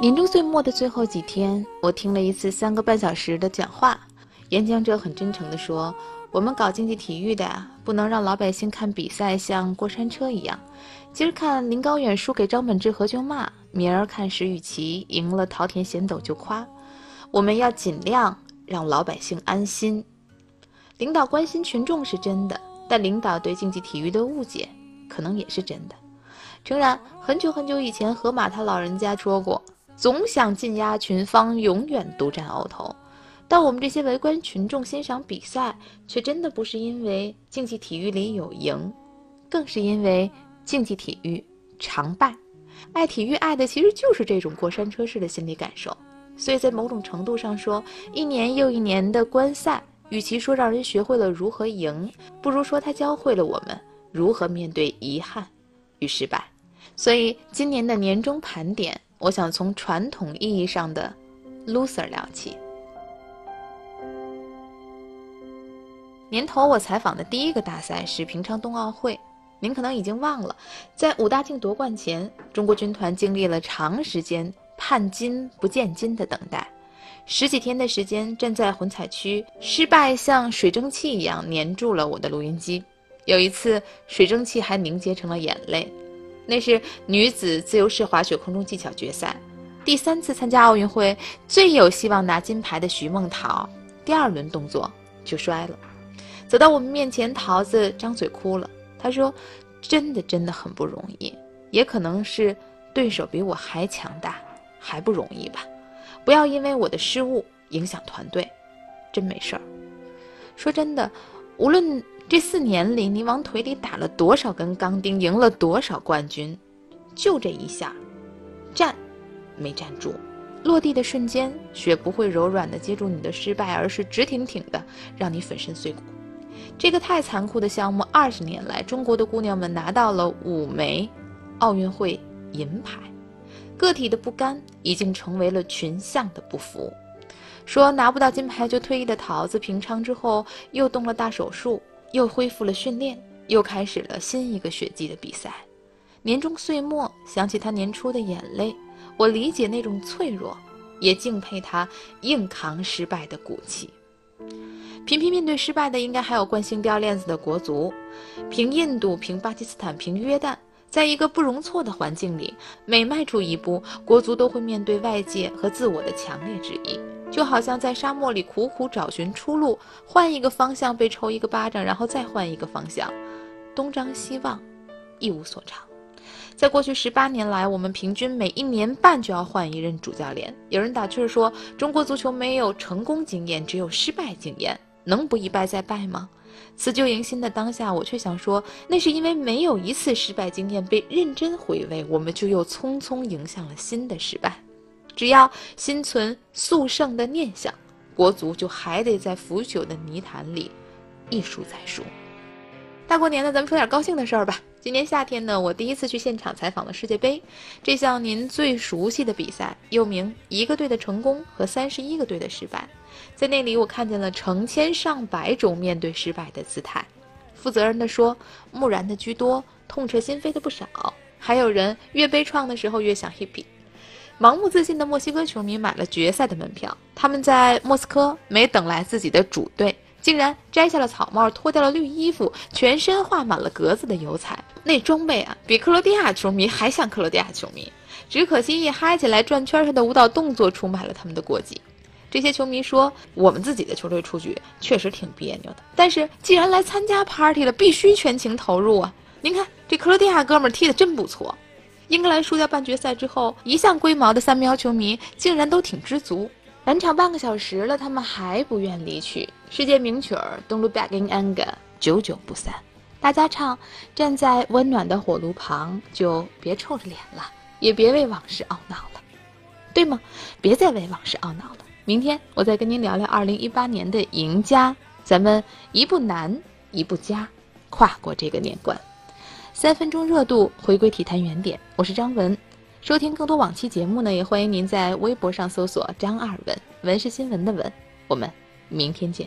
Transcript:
年终岁末的最后几天，我听了一次三个半小时的讲话。演讲者很真诚地说：“我们搞竞技体育的，不能让老百姓看比赛像过山车一样。今儿看林高远输给张本智和就骂，明儿看石宇奇赢了桃田贤斗就夸。我们要尽量让老百姓安心。领导关心群众是真的，但领导对竞技体育的误解可能也是真的。诚然，很久很久以前，河马他老人家说过。”总想进压群芳，永远独占鳌头。但我们这些围观群众欣赏比赛，却真的不是因为竞技体育里有赢，更是因为竞技体育常败。爱体育爱的其实就是这种过山车式的心理感受。所以在某种程度上说，一年又一年的观赛，与其说让人学会了如何赢，不如说它教会了我们如何面对遗憾与失败。所以今年的年终盘点。我想从传统意义上的 loser 聊起。年头我采访的第一个大赛是平昌冬奥会，您可能已经忘了，在武大靖夺冠前，中国军团经历了长时间盼金不见金的等待，十几天的时间站在混采区，失败像水蒸气一样粘住了我的录音机，有一次水蒸气还凝结成了眼泪。那是女子自由式滑雪空中技巧决赛，第三次参加奥运会，最有希望拿金牌的徐梦桃，第二轮动作就摔了，走到我们面前，桃子张嘴哭了。她说：“真的真的很不容易，也可能是对手比我还强大，还不容易吧？不要因为我的失误影响团队，真没事儿。说真的，无论……”这四年里，你往腿里打了多少根钢钉，赢了多少冠军？就这一下，站，没站住。落地的瞬间，雪不会柔软的接住你的失败，而是直挺挺的让你粉身碎骨。这个太残酷的项目，二十年来，中国的姑娘们拿到了五枚奥运会银牌。个体的不甘，已经成为了群像的不服。说拿不到金牌就退役的桃子，平昌之后又动了大手术。又恢复了训练，又开始了新一个雪季的比赛。年终岁末，想起他年初的眼泪，我理解那种脆弱，也敬佩他硬扛失败的骨气。频频面对失败的，应该还有惯性掉链子的国足，凭印度，凭巴基斯坦，凭约旦，在一个不容错的环境里，每迈出一步，国足都会面对外界和自我的强烈质疑。就好像在沙漠里苦苦找寻出路，换一个方向被抽一个巴掌，然后再换一个方向，东张西望，一无所长。在过去十八年来，我们平均每一年半就要换一任主教练。有人打趣说，中国足球没有成功经验，只有失败经验，能不一败再败吗？辞旧迎新的当下，我却想说，那是因为没有一次失败经验被认真回味，我们就又匆匆迎向了新的失败。只要心存速胜的念想，国足就还得在腐朽的泥潭里一输再输。大过年的，咱们说点高兴的事儿吧。今年夏天呢，我第一次去现场采访了世界杯这项您最熟悉的比赛，又名一个队的成功和三十一个队的失败。在那里，我看见了成千上百种面对失败的姿态。负责任的说，木然的居多，痛彻心扉的不少，还有人越悲怆的时候越想 hippy。盲目自信的墨西哥球迷买了决赛的门票，他们在莫斯科没等来自己的主队，竟然摘下了草帽，脱掉了绿衣服，全身画满了格子的油彩，那装备啊，比克罗地亚球迷还像克罗地亚球迷。只可惜一嗨起来，转圈上的舞蹈动作出卖了他们的国籍。这些球迷说，我们自己的球队出局确实挺别扭的，但是既然来参加 party 了，必须全情投入啊！您看这克罗地亚哥们踢得真不错。英格兰输掉半决赛之后，一向龟毛的三喵球迷竟然都挺知足。返场半个小时了，他们还不愿离去。世界名曲儿《Don't Look Back in Anger》久久不散。大家唱：站在温暖的火炉旁，就别臭着脸了，也别为往事懊恼了，对吗？别再为往事懊恼了。明天我再跟您聊聊2018年的赢家，咱们一步难，一步加，跨过这个年关。三分钟热度，回归体坛原点。我是张文，收听更多往期节目呢，也欢迎您在微博上搜索“张二文”，文是新闻的文。我们明天见。